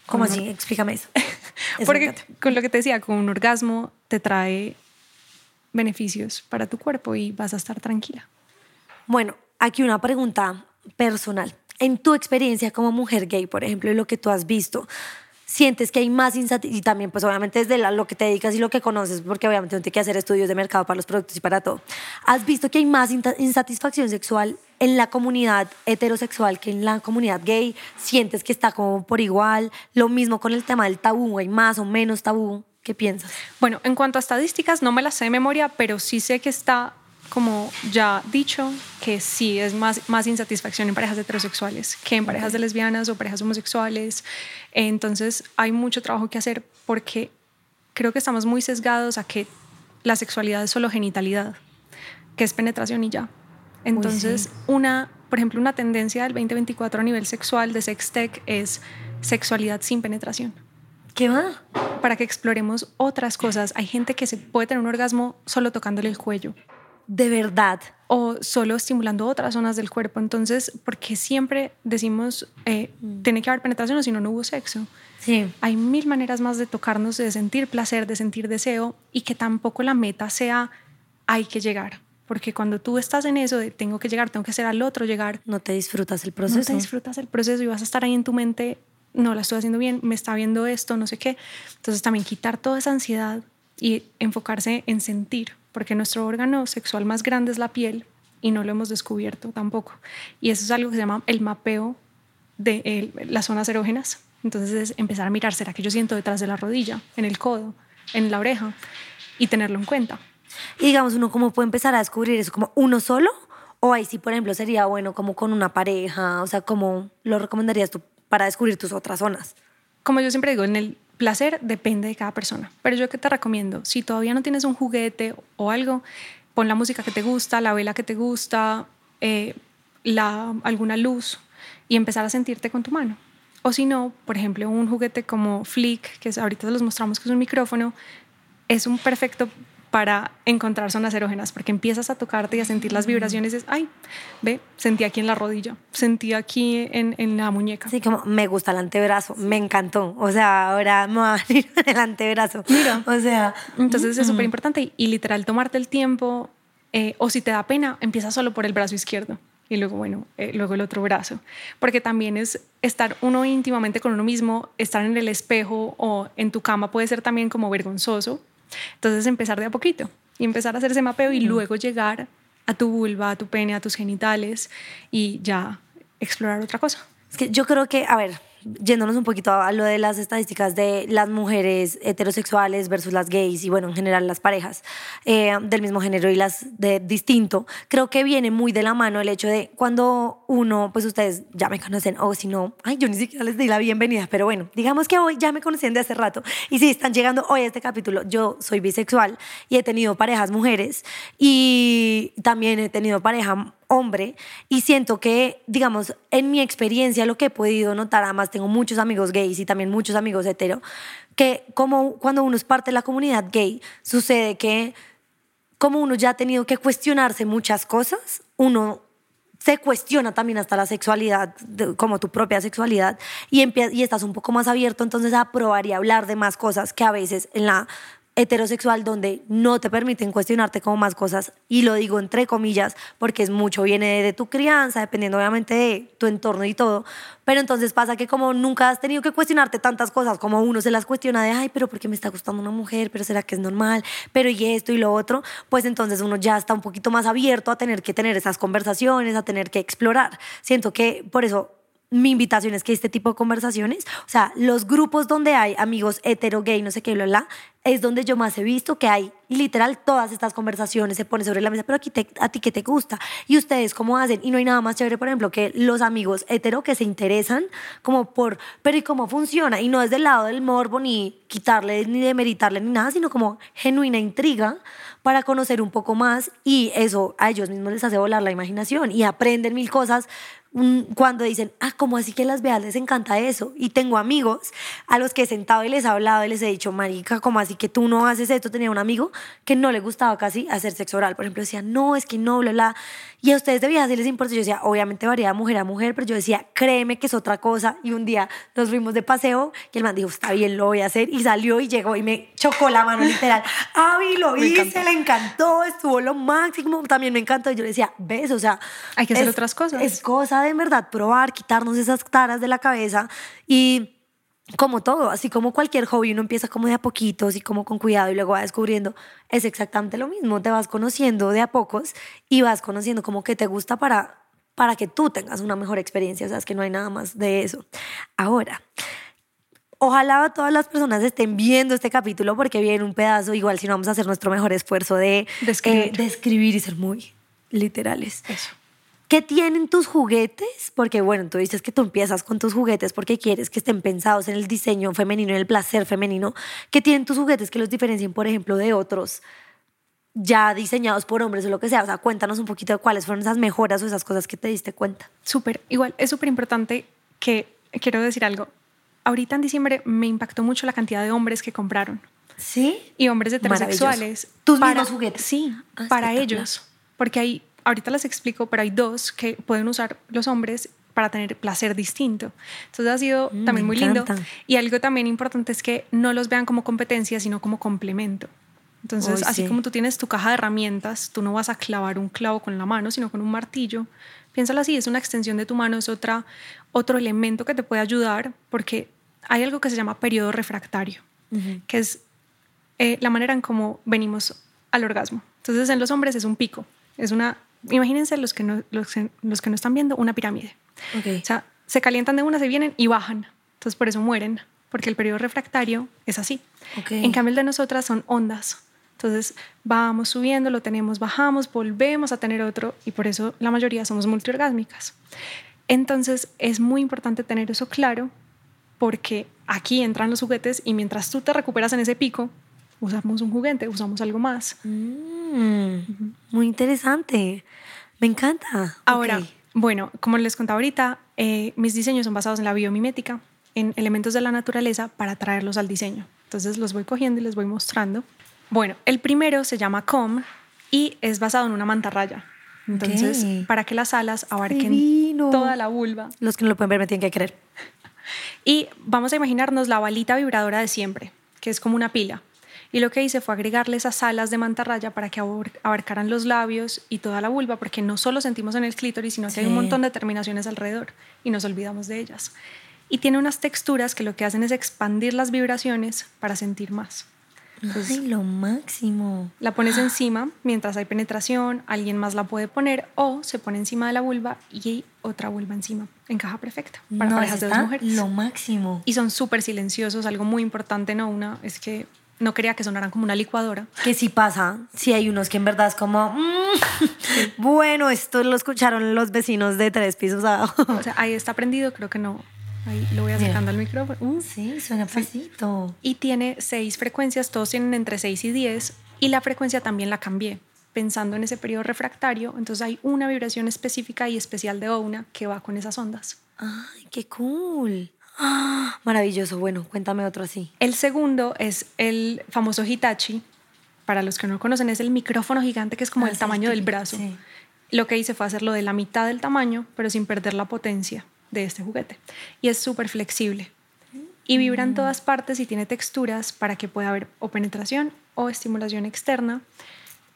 Speaker 1: ¿Cómo así? Explícame eso.
Speaker 2: porque con lo que te decía, con un orgasmo te trae beneficios para tu cuerpo y vas a estar tranquila.
Speaker 1: Bueno, aquí una pregunta personal. En tu experiencia como mujer gay, por ejemplo, y lo que tú has visto, sientes que hay más insatisfacción, y también pues obviamente desde lo que te dedicas y lo que conoces, porque obviamente no tienes que hacer estudios de mercado para los productos y para todo, ¿has visto que hay más insatisfacción sexual en la comunidad heterosexual que en la comunidad gay? ¿Sientes que está como por igual? Lo mismo con el tema del tabú, ¿hay más o menos tabú? ¿Qué piensas?
Speaker 2: Bueno, en cuanto a estadísticas, no me las sé de memoria, pero sí sé que está como ya dicho, que sí es más, más insatisfacción en parejas heterosexuales que en parejas de lesbianas o parejas homosexuales. Entonces hay mucho trabajo que hacer porque creo que estamos muy sesgados a que la sexualidad es solo genitalidad, que es penetración y ya. Entonces, una, por ejemplo, una tendencia del 2024 a nivel sexual de Sextech es sexualidad sin penetración.
Speaker 1: ¿Qué va?
Speaker 2: Para que exploremos otras cosas. Hay gente que se puede tener un orgasmo solo tocándole el cuello
Speaker 1: de verdad.
Speaker 2: O solo estimulando otras zonas del cuerpo. Entonces, porque siempre decimos, eh, mm. tiene que haber penetración o si no, no hubo sexo.
Speaker 1: Sí.
Speaker 2: Hay mil maneras más de tocarnos, de sentir placer, de sentir deseo y que tampoco la meta sea hay que llegar. Porque cuando tú estás en eso de tengo que llegar, tengo que hacer al otro llegar.
Speaker 1: No te disfrutas el proceso. No
Speaker 2: te disfrutas el proceso y vas a estar ahí en tu mente, no la estoy haciendo bien, me está viendo esto, no sé qué. Entonces también quitar toda esa ansiedad y enfocarse en sentir porque nuestro órgano sexual más grande es la piel y no lo hemos descubierto tampoco. Y eso es algo que se llama el mapeo de las zonas erógenas. Entonces es empezar a mirar, ¿será que yo siento detrás de la rodilla, en el codo, en la oreja? Y tenerlo en cuenta.
Speaker 1: Y digamos, uno cómo puede empezar a descubrir eso, como uno solo, o ahí sí, por ejemplo, sería bueno como con una pareja, o sea, ¿cómo lo recomendarías tú para descubrir tus otras zonas?
Speaker 2: Como yo siempre digo, en el placer depende de cada persona. Pero yo que te recomiendo, si todavía no tienes un juguete o algo, pon la música que te gusta, la vela que te gusta, eh, alguna luz y empezar a sentirte con tu mano. O si no, por ejemplo, un juguete como Flick, que ahorita los mostramos que es un micrófono, es un perfecto para encontrar zonas erógenas, porque empiezas a tocarte y a sentir las vibraciones y dices, ay, ve, sentí aquí en la rodilla, sentí aquí en, en, la muñeca.
Speaker 1: Sí, como me gusta el antebrazo, me encantó. O sea, ahora me va a venir el antebrazo. Mira. O sea.
Speaker 2: Entonces es súper importante y, literal tomarte el tiempo, eh, o si te da pena, empieza solo por el brazo izquierdo y luego, bueno, eh, luego el otro brazo. Porque también es estar uno íntimamente con uno mismo, estar en el espejo o en tu cama puede ser también como vergonzoso entonces empezar de a poquito y empezar a hacer ese mapeo y luego llegar a tu vulva, a tu pene, a tus genitales y ya explorar otra cosa.
Speaker 1: Es que yo creo que, a ver, yéndonos un poquito a lo de las estadísticas de las mujeres heterosexuales versus las gays y bueno, en general las parejas eh, del mismo género y las de distinto, creo que viene muy de la mano el hecho de cuando uno, pues ustedes ya me conocen, o si no, ay, yo ni siquiera les di la bienvenida, pero bueno, digamos que hoy ya me conocían de hace rato y si están llegando hoy a este capítulo, yo soy bisexual y he tenido parejas mujeres y también he tenido pareja hombre y siento que, digamos, en mi experiencia lo que he podido notar, además tengo muchos amigos gays y también muchos amigos hetero, que como cuando uno es parte de la comunidad gay, sucede que como uno ya ha tenido que cuestionarse muchas cosas, uno se cuestiona también hasta la sexualidad, como tu propia sexualidad, y, y estás un poco más abierto entonces a probar y hablar de más cosas que a veces en la heterosexual donde no te permiten cuestionarte como más cosas y lo digo entre comillas porque es mucho viene de, tu crianza dependiendo obviamente de tu entorno y todo pero entonces pasa que como nunca has tenido que cuestionarte tantas cosas como uno se las cuestiona de ay pero por qué me está gustando una mujer pero será que es normal pero y esto y lo otro pues entonces uno ya está un poquito más abierto a tener que tener esas conversaciones a tener que explorar. Siento que por eso mi invitación es que este tipo de conversaciones, o sea, los grupos donde hay amigos hetero, gay, no sé qué, bla, bla, es donde yo más he visto que hay literal todas estas conversaciones se ponen sobre la mesa, pero a ti qué te gusta y ustedes cómo hacen y no hay nada más chévere, por ejemplo, que los amigos hetero que se interesan como por, pero ¿y cómo funciona? Y no es del lado del morbo ni quitarle ni demeritarle ni nada, sino como genuina intriga para conocer un poco más y eso a ellos mismos les hace volar la imaginación y aprenden mil cosas cuando dicen, ah, ¿cómo así que a las veas les encanta eso? Y tengo amigos a los que he sentado y les he hablado y les he dicho, marica, ¿cómo así que tú no haces esto? Tenía un amigo que no le gustaba casi hacer sexo oral, por ejemplo, decía, no, es que no, bla, bla. Y a ustedes de si les importa. Yo decía, obviamente varía de mujer a mujer, pero yo decía, créeme que es otra cosa. Y un día nos fuimos de paseo y el man dijo, está bien, lo voy a hacer. Y salió y llegó y me chocó la mano literal. Avi, lo hice, le encantó, estuvo lo máximo. También me encantó. Y yo le decía, ves, o sea,
Speaker 2: hay que hacer otras cosas.
Speaker 1: Es cosa de verdad probar, quitarnos esas taras de la cabeza y como todo, así como cualquier hobby, uno empieza como de a poquitos y como con cuidado y luego va descubriendo, es exactamente lo mismo, te vas conociendo de a pocos y vas conociendo como que te gusta para, para que tú tengas una mejor experiencia, o sea, es que no hay nada más de eso. Ahora, ojalá todas las personas estén viendo este capítulo porque viene un pedazo, igual si no vamos a hacer nuestro mejor esfuerzo de describir, eh, y ser muy literales.
Speaker 2: Eso.
Speaker 1: ¿Qué tienen tus juguetes? Porque bueno, tú dices que tú empiezas con tus juguetes porque quieres que estén pensados en el diseño femenino, en el placer femenino. ¿Qué tienen tus juguetes que los diferencien, por ejemplo, de otros ya diseñados por hombres o lo que sea? O sea, cuéntanos un poquito de cuáles fueron esas mejoras o esas cosas que te diste cuenta.
Speaker 2: Súper, igual, es súper importante que, quiero decir algo, ahorita en diciembre me impactó mucho la cantidad de hombres que compraron.
Speaker 1: ¿Sí?
Speaker 2: Y hombres heterosexuales.
Speaker 1: ¿Tus mismos juguetes?
Speaker 2: Sí, ah, para ellos. Porque hay ahorita les explico, pero hay dos que pueden usar los hombres para tener placer distinto. Entonces ha sido mm, también muy lindo. Y algo también importante es que no los vean como competencia, sino como complemento. Entonces, así como tú tienes tu caja de herramientas, tú no vas a clavar un clavo con la mano, sino con un martillo. Piénsalo así, es una extensión de tu mano, es otra, otro elemento que te puede ayudar, porque hay algo que se llama periodo refractario, que es eh, la manera en cómo venimos al orgasmo. Entonces, en los hombres es un pico, es una imagínense los que no, los, los que no están viendo una pirámide. O sea, se calientan de una, se vienen y bajan. Entonces por eso mueren, porque el periodo refractario es así. En cambio el de nosotras son ondas. Entonces vamos subiendo, lo tenemos, bajamos, volvemos a tener otro y por eso la mayoría somos multiorgásmicas. Entonces es muy importante tener eso claro porque aquí entran los juguetes y mientras tú te recuperas en ese pico, usamos un juguete, usamos algo más.
Speaker 1: Mm, muy interesante. Me encanta.
Speaker 2: Ahora, bueno, como les contaba ahorita, eh, mis diseños son basados en la biomimética, en elementos de la naturaleza para traerlos al diseño. Entonces los voy cogiendo y les voy mostrando. Bueno, el primero se llama Com y es basado en una mantarraya. Entonces, para que las alas abarquen toda la vulva.
Speaker 1: Los que no lo pueden ver me tienen que creer.
Speaker 2: Y vamos a imaginarnos la balita vibradora de siempre, que es como una pila. Y lo que hice fue agregarle esas alas de mantarraya para que abarcaran los labios y toda la vulva, porque no solo sentimos en el clítoris, sino que hay un montón de terminaciones alrededor y nos olvidamos de ellas. Y tiene unas texturas que lo que hacen es expandir las vibraciones para sentir más.
Speaker 1: Ay, lo máximo.
Speaker 2: La pones encima mientras hay penetración, alguien más la puede poner o se pone encima de la vulva y otra vulva encima. Encaja perfecta para
Speaker 1: No,
Speaker 2: parejas de dos mujeres.
Speaker 1: Lo máximo.
Speaker 2: Y son súper silenciosos. Algo muy importante, no una, es que no quería que sonaran como una licuadora.
Speaker 1: Que sí pasa, sí hay unos que en verdad es como, mm, bueno, esto lo escucharon los vecinos de tres pisos abajo.
Speaker 2: O sea, ahí está prendido, creo que no. Ahí lo voy acercando al micrófono. Uh.
Speaker 1: Sí, suena pasito.
Speaker 2: Y tiene seis frecuencias, todos tienen entre 6 y 10. Y la frecuencia también la cambié, pensando en ese periodo refractario. Entonces hay una vibración específica y especial de OUNA que va con esas ondas.
Speaker 1: Ay, qué cool. Ah, maravilloso. Bueno, cuéntame otro así.
Speaker 2: El segundo es el famoso Hitachi. Para los que no lo conocen, es el micrófono gigante que es como
Speaker 1: Ah,
Speaker 2: el
Speaker 1: sí,
Speaker 2: tamaño del brazo.
Speaker 1: sí.
Speaker 2: Lo que hice fue hacerlo de la mitad del tamaño, pero sin perder la potencia de este juguete. Y es súper flexible. Y vibra
Speaker 1: Mm.
Speaker 2: en todas partes y tiene texturas para que pueda haber o penetración o estimulación externa.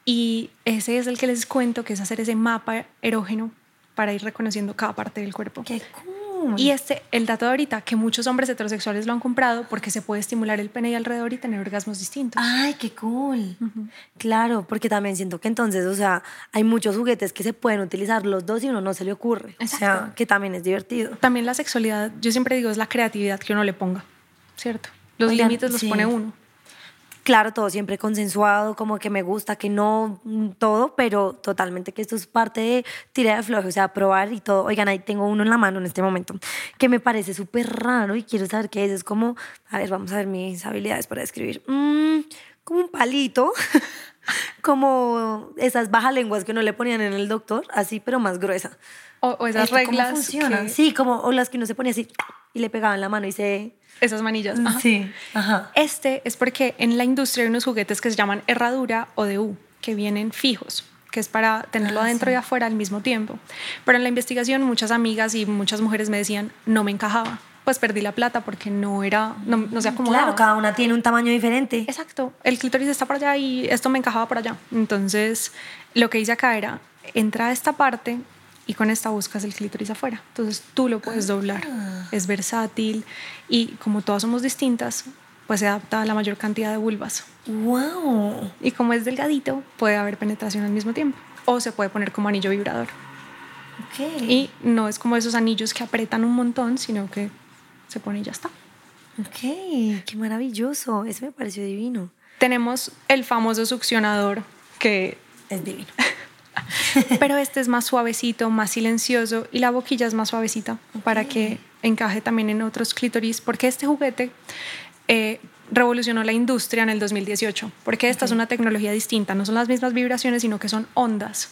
Speaker 2: Y ese es el que les cuento, que es hacer ese mapa erógeno para ir reconociendo cada parte del cuerpo.
Speaker 1: Qué cool.
Speaker 2: Y este, el dato de ahorita, que muchos hombres heterosexuales lo han comprado porque se puede estimular el pene y alrededor y tener orgasmos distintos.
Speaker 1: Ay, qué cool. Claro, porque también siento que entonces, o sea, hay muchos juguetes que se pueden utilizar los dos y uno no se le ocurre. O sea, que también es divertido.
Speaker 2: También la sexualidad, yo siempre digo, es la creatividad que uno le ponga, ¿cierto? Los límites los
Speaker 1: sí.
Speaker 2: pone uno.
Speaker 1: Claro, todo siempre consensuado, como que me gusta, que no mm, todo, pero totalmente que esto es parte de tira de floje, o sea, probar y todo. Oigan, ahí tengo uno en la mano en este momento que me parece súper raro y quiero saber qué es. Es como, a ver, vamos a ver mis habilidades para describir. Mm, como un palito, como esas bajalenguas que no le ponían en el doctor, así, pero más gruesa.
Speaker 2: O, o esas
Speaker 1: ¿Esto cómo
Speaker 2: reglas,
Speaker 1: funciona?
Speaker 2: que-
Speaker 1: Sí, como, o las que uno se ponía así y le pegaban la mano y se...
Speaker 2: esas manillas. ajá.
Speaker 1: Sí, ajá.
Speaker 2: Este es porque en la industria hay unos juguetes que se llaman herradura o de U, que vienen fijos, que es para tenerlo
Speaker 1: Ah,
Speaker 2: adentro
Speaker 1: sí.
Speaker 2: y afuera al mismo tiempo. Pero en la investigación muchas amigas y muchas mujeres me decían, no me encajaba. Pues perdí la plata porque no era, no, no se acomodaba.
Speaker 1: Claro, cada una tiene un tamaño diferente.
Speaker 2: Exacto, el clítoris está por allá y esto me encajaba por allá. Entonces, lo que hice acá era, entra a esta parte y con esta buscas el clítoris afuera. Entonces, tú lo puedes doblar. Es versátil y como todas somos distintas, pues se adapta a la mayor cantidad de vulvas.
Speaker 1: ¡Wow!
Speaker 2: Y como es delgadito, puede haber penetración al mismo tiempo. O se puede poner como anillo vibrador.
Speaker 1: Ok.
Speaker 2: Y no es como esos anillos que apretan un montón, sino que se pone y ya está.
Speaker 1: Ok, qué maravilloso. Eso me pareció divino.
Speaker 2: Tenemos el famoso succionador que
Speaker 1: Es divino.
Speaker 2: pero este es más suavecito, más silencioso y la boquilla es más suavecita para que encaje también en otros clítoris, porque este juguete eh, revolucionó la industria en el 2018, porque esta es una tecnología distinta, no son las mismas vibraciones, sino que son ondas,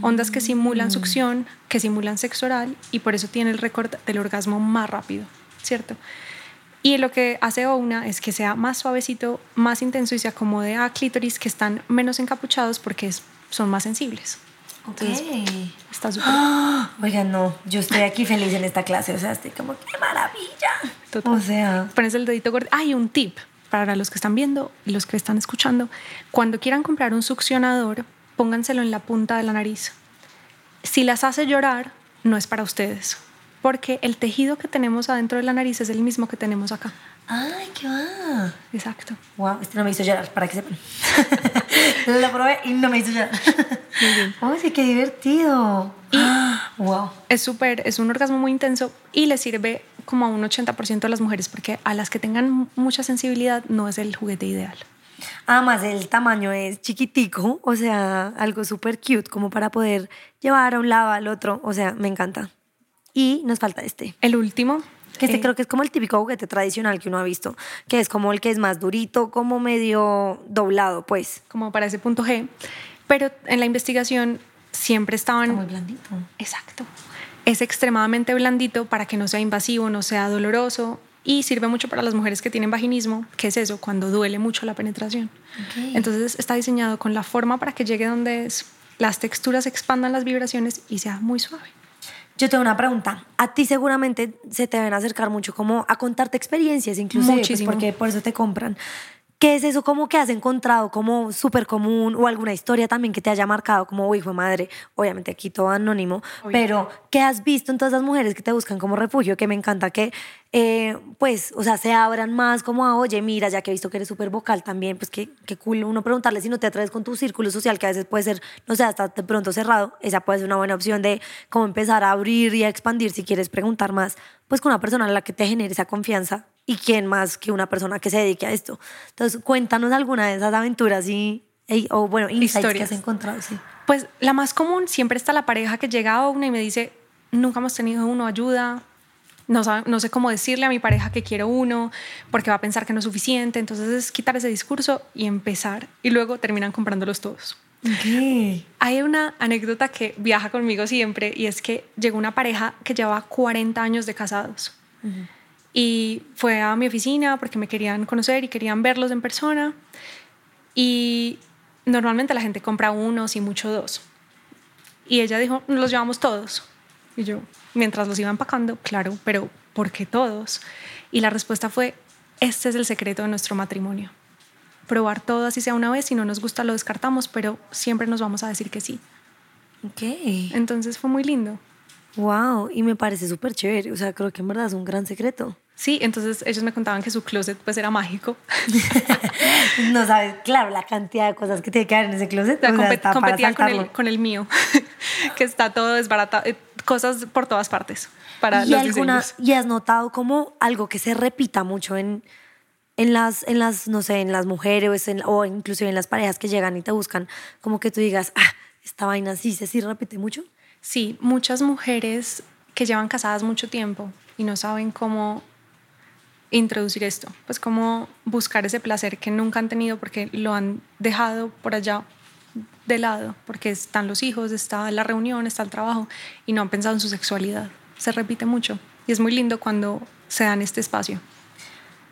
Speaker 2: ondas que simulan succión, que simulan sexo oral y por eso tiene el récord del orgasmo más rápido, ¿cierto? Y lo que hace Ouna es que sea más suavecito, más intenso y se acomode a clítoris que están menos encapuchados porque es- son más sensibles.
Speaker 1: Ok.
Speaker 2: Está súper.
Speaker 1: ¡Ah! Oigan, no, yo estoy aquí feliz en esta clase. O sea, estoy como, ¡qué maravilla!
Speaker 2: Total.
Speaker 1: O sea,
Speaker 2: Pones el dedito gordo. Hay un tip para los que están viendo y los que están escuchando. Cuando quieran comprar un succionador, pónganselo en la punta de la nariz. Si las hace llorar, no es para ustedes. Porque el tejido que tenemos adentro de la nariz es el mismo que tenemos acá.
Speaker 1: ¡ay, qué va!
Speaker 2: Exacto.
Speaker 1: Wow, este no me hizo llorar, para que sepan. Lo probé y no me hizo llorar. Oye, qué divertido. ¡Ah! wow.
Speaker 2: Es súper, es un orgasmo muy intenso y le sirve como a un 80% de las mujeres porque a las que tengan mucha sensibilidad no es el juguete ideal.
Speaker 1: Además, el tamaño es chiquitico, o sea, algo súper cute, como para poder llevar a un lado al otro. O sea, me encanta. Y nos falta este.
Speaker 2: El último.
Speaker 1: Que este
Speaker 2: eh,
Speaker 1: creo que es como el típico juguete tradicional que uno ha visto, que es como el que es más durito, como medio doblado, pues.
Speaker 2: como para ese punto G, pero en la investigación siempre estaban...
Speaker 1: Muy blandito.
Speaker 2: Exacto. Es extremadamente blandito para que no sea invasivo, no sea doloroso y sirve mucho para las mujeres que tienen vaginismo, que es eso, cuando duele mucho la penetración. Entonces está diseñado con la forma para que llegue donde es, las texturas expandan las vibraciones y sea muy suave.
Speaker 1: Yo tengo una pregunta. A ti seguramente se te deben acercar mucho como a contarte experiencias, inclusive, pues,
Speaker 2: Muchísimo.
Speaker 1: porque por eso te compran. ¿Qué es eso como que has encontrado como súper común o alguna historia también que te haya marcado como hijo madre? Obviamente aquí todo anónimo, pero ¿qué has visto en todas las mujeres que te buscan como refugio? Que me encanta que, eh, pues, o sea, se abran más como a, oye, mira, ya que he visto que eres súper vocal también, pues qué, qué cool uno preguntarle si no te atreves con tu círculo social, que a veces puede ser, no sé, hasta de pronto cerrado. Esa puede ser una buena opción de cómo empezar a abrir y a expandir si quieres preguntar más, pues con una persona a la que te genere esa confianza y quién más que una persona que se dedique a esto. Entonces, cuéntanos alguna de esas aventuras y, o bueno, insights que has encontrado. Sí.
Speaker 2: Pues la más común siempre está la pareja que llega a una y me dice, nunca hemos tenido uno, ayuda, no, no sé cómo decirle a mi pareja que quiero uno, porque va a pensar que no es suficiente. Entonces es quitar ese discurso y empezar. Y luego terminan comprándolos todos. Hay una anécdota que viaja conmigo siempre y es que llegó una pareja que lleva 40 años de casados. Y fue a mi oficina porque me querían conocer y querían verlos en persona. Y normalmente la gente compra uno, si mucho dos. Y ella dijo, los llevamos todos. Y yo, mientras los iba empacando, claro, pero ¿por qué todos? Y la respuesta fue, este es el secreto de nuestro matrimonio. Probar todo así sea una vez, si no nos gusta lo descartamos, pero siempre nos vamos a decir que sí.
Speaker 1: Ok.
Speaker 2: Entonces fue muy lindo.
Speaker 1: Wow, y me parece súper chévere. O sea, creo que en verdad es un gran secreto.
Speaker 2: Sí, entonces ellos me contaban que su closet pues era mágico.
Speaker 1: no sabes, claro, la cantidad de cosas que tiene que haber en ese closet.
Speaker 2: competían con el, con el, mío, que está todo desbaratado, eh, cosas por todas partes para
Speaker 1: ¿Y
Speaker 2: los
Speaker 1: alguna, ¿Y has notado como algo que se repita mucho en, en las, en las, no sé, en las mujeres o inclusive en las parejas que llegan y te buscan, como que tú digas, ah, esta vaina sí se sí repite mucho?
Speaker 2: Sí, muchas mujeres que llevan casadas mucho tiempo y no saben cómo introducir esto, pues cómo buscar ese placer que nunca han tenido porque lo han dejado por allá de lado, porque están los hijos, está la reunión, está el trabajo y no han pensado en su sexualidad. Se repite mucho y es muy lindo cuando se dan este espacio.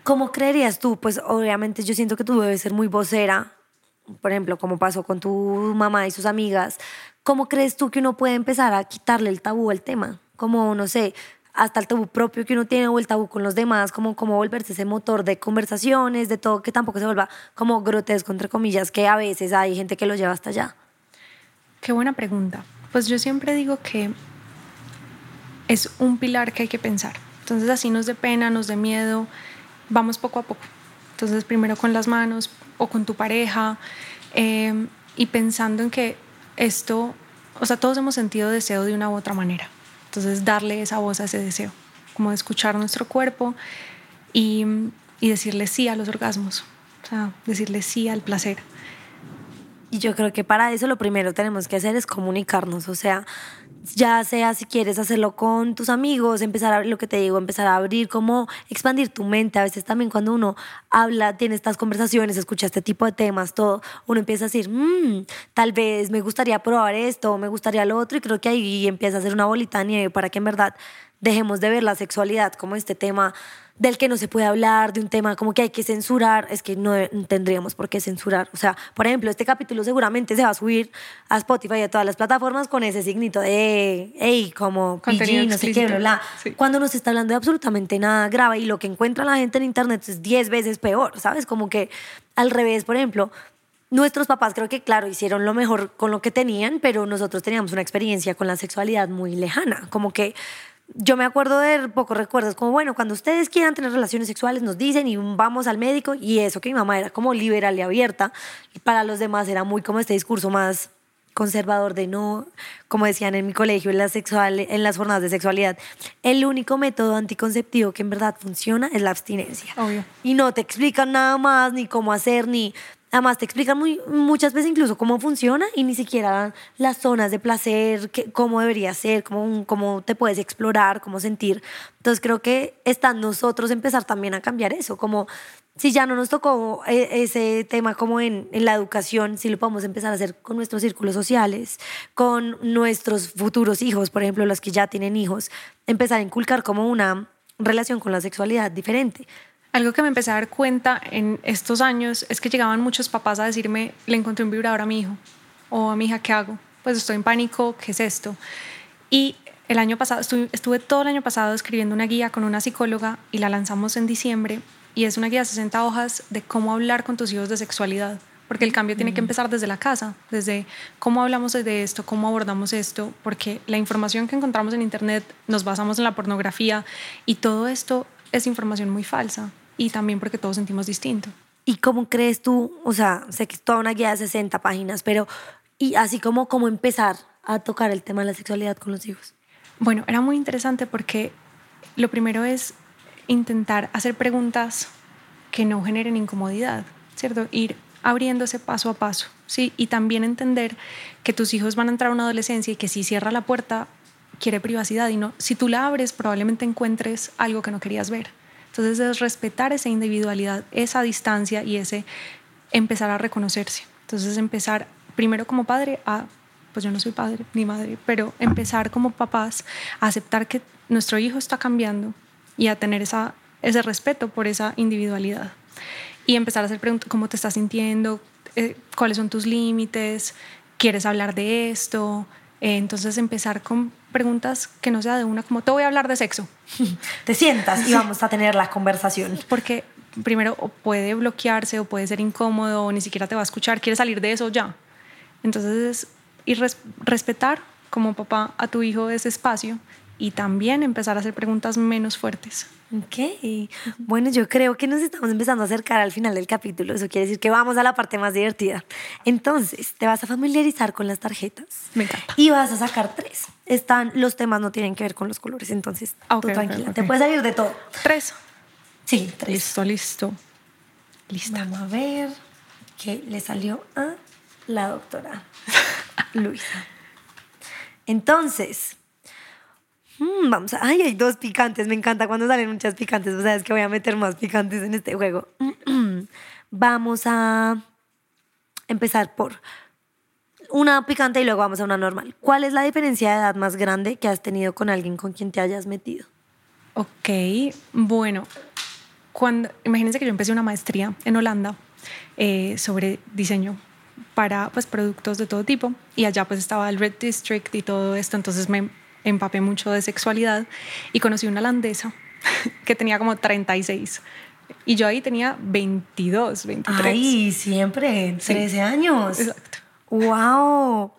Speaker 1: ¿Cómo creerías tú? Pues obviamente yo siento que tú debes ser muy vocera, por ejemplo, como pasó con tu mamá y sus amigas. ¿Cómo crees tú que uno puede empezar a quitarle el tabú al tema? Como, no sé, hasta el tabú propio que uno tiene o el tabú con los demás, como, como volverse ese motor de conversaciones, de todo, que tampoco se vuelva como grotesco, entre comillas, que a veces hay gente que lo lleva hasta allá.
Speaker 2: Qué buena pregunta. Pues yo siempre digo que es un pilar que hay que pensar. Entonces así nos dé pena, nos dé miedo, vamos poco a poco. Entonces primero con las manos o con tu pareja eh, y pensando en que esto, o sea, todos hemos sentido deseo de una u otra manera. Entonces, darle esa voz a ese deseo, como escuchar nuestro cuerpo y, y decirle sí a los orgasmos, o sea, decirle sí al placer.
Speaker 1: Y yo creo que para eso lo primero tenemos que hacer es comunicarnos, o sea, ya sea si quieres hacerlo con tus amigos, empezar a lo que te digo, empezar a abrir, como expandir tu mente. A veces también cuando uno habla, tiene estas conversaciones, escucha este tipo de temas, todo, uno empieza a decir, mmm, tal vez me gustaría probar esto, me gustaría lo otro, y creo que ahí empieza a hacer una bolita de nieve para que en verdad dejemos de ver la sexualidad como este tema del que no se puede hablar, de un tema como que hay que censurar, es que no tendríamos por qué censurar. O sea, por ejemplo, este capítulo seguramente se va a subir a Spotify y a todas las plataformas con ese signito de, hey, como PG, no sé qué, bla, Cuando no se está hablando de absolutamente nada grave y lo que encuentra la gente en Internet es 10 veces peor, ¿sabes? Como que al revés, por ejemplo, Nuestros papás creo que, claro, hicieron lo mejor con lo que tenían, pero nosotros teníamos una experiencia con la sexualidad muy lejana, como que yo me acuerdo de pocos recuerdos, como bueno, cuando ustedes quieran tener relaciones sexuales nos dicen y vamos al médico y eso que mi mamá era como liberal y abierta y para los demás era muy como este discurso más conservador de no, como decían en mi colegio, en, la sexual, en las jornadas de sexualidad, el único método anticonceptivo que en verdad funciona es la abstinencia.
Speaker 2: Obvio.
Speaker 1: Y no te explican nada más, ni cómo hacer, ni Además, te explican muy, muchas veces incluso cómo funciona y ni siquiera las zonas de placer, cómo debería ser, cómo, cómo te puedes explorar, cómo sentir. Entonces, creo que está nosotros empezar también a cambiar eso, como si ya no nos tocó e, ese tema como en, en, la educación, si lo podemos empezar a hacer con nuestros círculos sociales, con nuestros futuros hijos, por ejemplo, los que ya tienen hijos, empezar a inculcar como una relación con la sexualidad diferente.
Speaker 2: Algo que me empecé a dar cuenta en estos años es que llegaban muchos papás a decirme, le encontré un vibrador a mi hijo o a mi hija, ¿qué hago? Pues estoy en pánico, ¿qué es esto? Y el año pasado, estuve, estuve todo el año pasado escribiendo una guía con una psicóloga y la lanzamos en diciembre y es una guía de 60 hojas de cómo hablar con tus hijos de sexualidad. Porque el cambio tiene que empezar desde la casa, desde cómo hablamos de esto, cómo abordamos esto, porque la información que encontramos en Internet nos basamos en la pornografía y todo esto es información muy falsa y también porque todos sentimos distinto.
Speaker 1: ¿Y cómo crees tú? O sea, sé que es toda una guía de 60 páginas, pero y así como cómo empezar a tocar el tema de la sexualidad con los hijos.
Speaker 2: Bueno, era muy interesante porque lo primero es intentar hacer preguntas que no generen incomodidad, ¿cierto? Ir abriéndose paso a paso, ¿sí? Y también entender que tus hijos van a entrar a una adolescencia y que si cierra la puerta quiere privacidad y no, si tú la abres probablemente encuentres algo que no querías ver. Entonces es respetar esa individualidad, esa distancia y ese empezar a reconocerse. Entonces empezar primero como padre a, pues yo no soy padre ni madre, pero empezar como papás a aceptar que nuestro hijo está cambiando y a tener esa, ese respeto por esa individualidad. Y empezar a hacer preguntas, ¿cómo te estás sintiendo? Eh, ¿Cuáles son tus límites? ¿Quieres hablar de esto? Eh, entonces empezar con preguntas que no sea de una como, te voy a hablar de sexo.
Speaker 1: Te sientas y vamos a tener la conversación.
Speaker 2: Porque primero puede bloquearse o puede ser incómodo o ni siquiera te va a escuchar, quiere salir de eso ya. Entonces, ir respetar como papá a tu hijo ese espacio y también empezar a hacer preguntas menos fuertes.
Speaker 1: Ok, bueno, yo creo que nos estamos empezando a acercar al final del capítulo. Eso quiere decir que vamos a la parte más divertida. Entonces, te vas a familiarizar con las tarjetas.
Speaker 2: Me encanta.
Speaker 1: Y vas a sacar tres. Están, los temas no tienen que ver con los colores, entonces tú tranquila. Te puedes salir de todo.
Speaker 2: ¿Tres?
Speaker 1: Sí, tres.
Speaker 2: Listo, listo.
Speaker 1: Lista. Vamos a ver qué le salió a la doctora Luisa. Entonces, Mm, vamos a. Ay, hay dos picantes. Me encanta cuando salen muchas picantes. O sea, es que voy a meter más picantes en este juego. vamos a empezar por una picante y luego vamos a una normal. ¿Cuál es la diferencia de edad más grande que has tenido con alguien con quien te hayas metido?
Speaker 2: Ok, bueno, cuando, imagínense que yo empecé una maestría en Holanda eh, sobre diseño para pues, productos de todo tipo y allá pues estaba el Red District y todo esto, entonces me empapé mucho de sexualidad y conocí una holandesa que tenía como 36. Y yo ahí tenía 22, 23.
Speaker 1: Ay, siempre, 13 años.
Speaker 2: Exacto.
Speaker 1: ¡Wow!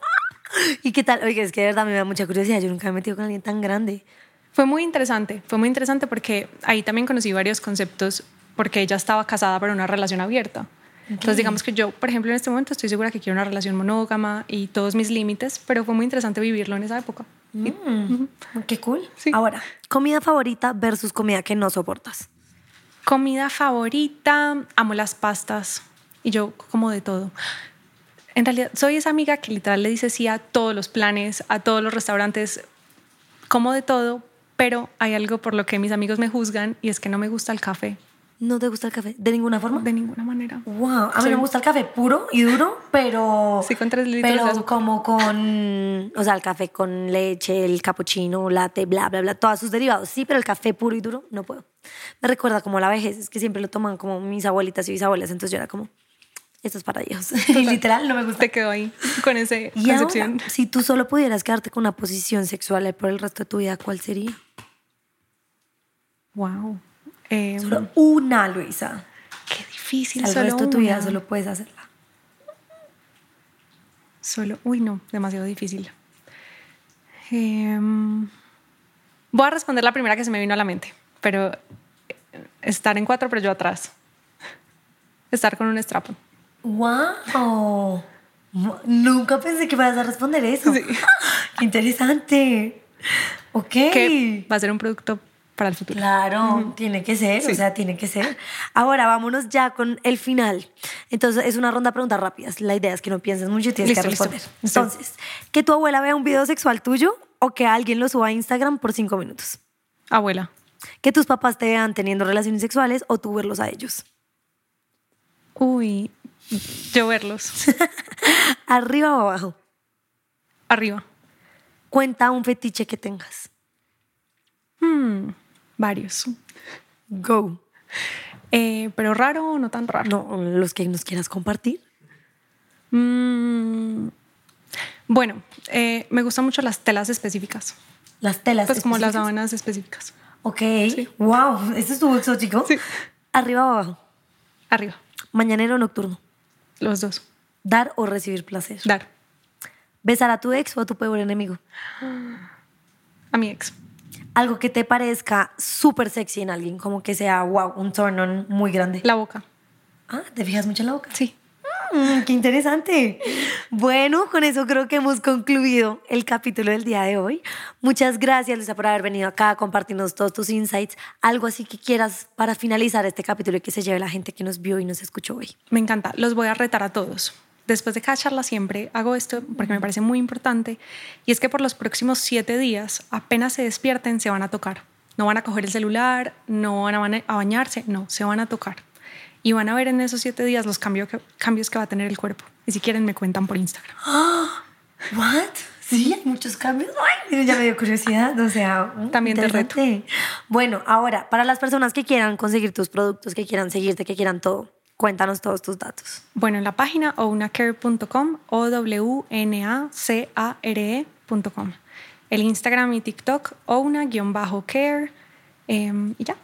Speaker 1: ¿Y qué tal? Oye, es que de verdad me da mucha curiosidad. Yo nunca me he metido con alguien tan grande.
Speaker 2: Fue muy interesante. Fue muy interesante porque ahí también conocí varios conceptos porque ella estaba casada para una relación abierta. Entonces, digamos que yo, por ejemplo, en este momento estoy segura que quiero una relación monógama y todos mis límites, pero fue muy interesante vivirlo en esa época.
Speaker 1: Mm, qué cool. Ahora, comida favorita versus comida que no soportas.
Speaker 2: Comida favorita, amo las pastas y yo como de todo. En realidad, soy esa amiga que literal le dice sí a todos los planes, a todos los restaurantes, como de todo, pero hay algo por lo que mis amigos me juzgan y es que no me gusta el café.
Speaker 1: ¿No te gusta el café? ¿De ninguna forma?
Speaker 2: De ninguna manera.
Speaker 1: Wow. A mí me gusta el café puro y duro, pero.
Speaker 2: Sí, con tres litros
Speaker 1: pero
Speaker 2: de
Speaker 1: como con. O sea, el café con leche, el cappuccino, latte, bla, bla, bla, todos sus derivados. Sí, pero el café puro y duro no puedo. Me recuerda como la vejez, es que siempre lo toman como mis abuelitas y mis abuelas, entonces yo era como. Esto es para ellos. y literal, no me gusta.
Speaker 2: Te quedo ahí con ese
Speaker 1: y concepción. si tú solo pudieras quedarte con una posición sexual por el resto de tu vida, ¿cuál sería?
Speaker 2: Wow.
Speaker 1: Eh, solo una, Luisa.
Speaker 2: Qué difícil. Solo
Speaker 1: resto de tu vida solo puedes hacerla.
Speaker 2: Solo, uy, no, demasiado difícil. Eh, voy a responder la primera que se me vino a la mente, pero estar en cuatro, pero yo atrás. Estar con un strapo.
Speaker 1: ¡Wow! Nunca pensé que fueras a responder eso.
Speaker 2: Sí.
Speaker 1: ¡Qué interesante! Ok.
Speaker 2: Que va a ser un producto para el futuro.
Speaker 1: Claro, tiene que ser,
Speaker 2: Sí.
Speaker 1: o sea, tiene que ser. Ahora vámonos ya con el final. Entonces es una ronda de preguntas rápidas. La idea es que no pienses mucho y tienes
Speaker 2: Listo,
Speaker 1: que
Speaker 2: listo.
Speaker 1: responder.
Speaker 2: Listo.
Speaker 1: Entonces, que tu abuela vea un video sexual tuyo o que alguien lo suba a Instagram por cinco minutos.
Speaker 2: Abuela,
Speaker 1: Que tus papás te vean teniendo relaciones sexuales o tú verlos a ellos.
Speaker 2: uy, yo verlos.
Speaker 1: Arriba o abajo.
Speaker 2: Arriba.
Speaker 1: Cuenta un fetiche que tengas.
Speaker 2: Hmm, varios.
Speaker 1: Go.
Speaker 2: Eh, pero raro o no tan raro.
Speaker 1: No, los que nos quieras compartir.
Speaker 2: Mm, bueno, eh, me gustan mucho las telas específicas.
Speaker 1: Las telas.
Speaker 2: Pues como las sábanas específicas.
Speaker 1: Ok. Wow, esto estuvo exótico.
Speaker 2: Sí.
Speaker 1: ¿Arriba o abajo?
Speaker 2: Arriba.
Speaker 1: ¿Mañanero o nocturno?
Speaker 2: Los dos.
Speaker 1: ¿Dar o recibir placer?
Speaker 2: Dar.
Speaker 1: ¿Besar a tu ex o a tu peor enemigo?
Speaker 2: A mi ex.
Speaker 1: Algo que te parezca súper sexy en alguien, como que sea, wow, un turn on muy grande.
Speaker 2: La boca.
Speaker 1: Ah, ¿te fijas mucho en la boca?
Speaker 2: Sí.
Speaker 1: Mm, qué interesante. Bueno, con eso creo que hemos concluido el capítulo del día de hoy. Muchas gracias, Luisa, por haber venido acá a compartirnos todos tus insights. Algo así que quieras para finalizar este capítulo y que se lleve la gente que nos vio y nos escuchó hoy.
Speaker 2: Me encanta. Los voy a retar a todos. Después de cada charla siempre hago esto porque me parece muy importante y es que por los próximos siete días apenas se despierten se van a tocar. No van a coger el celular, no van a bañarse, no, se van a tocar y van a ver en esos siete días los cambios que, cambios que va a tener el cuerpo. Y si quieren, me cuentan por Instagram.
Speaker 1: ¿What? Sí, hay muchos cambios. Ay, ya me dio curiosidad. O sea,
Speaker 2: mm, también te reto.
Speaker 1: Bueno, ahora, para las personas que quieran conseguir tus productos, que quieran seguirte, que quieran todo, cuéntanos todos tus datos.
Speaker 2: Bueno, en la página ownacare.com o w n a c a r ecom El Instagram y TikTok, ouna-care. Em, y ya.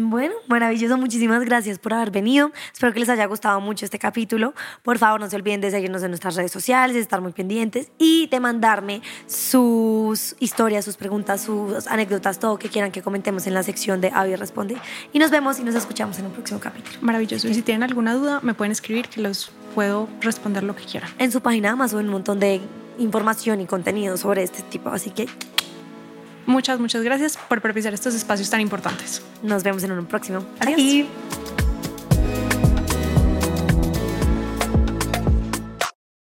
Speaker 1: Bueno, maravilloso. Muchísimas gracias por haber venido. Espero que les haya gustado mucho este capítulo. Por favor, no se olviden de seguirnos en nuestras redes sociales, de estar muy pendientes y de mandarme sus historias, sus preguntas, sus anécdotas, todo que quieran que comentemos en la sección de Avi Responde. Y nos vemos y nos escuchamos en un próximo capítulo.
Speaker 2: Maravilloso. Y si tienen alguna duda, me pueden escribir que los puedo responder lo que quieran.
Speaker 1: En su página más suben un montón de información y contenido sobre este tipo, así que
Speaker 2: Muchas, muchas gracias por propiciar estos espacios tan importantes.
Speaker 1: Nos vemos en un próximo.
Speaker 2: Adiós.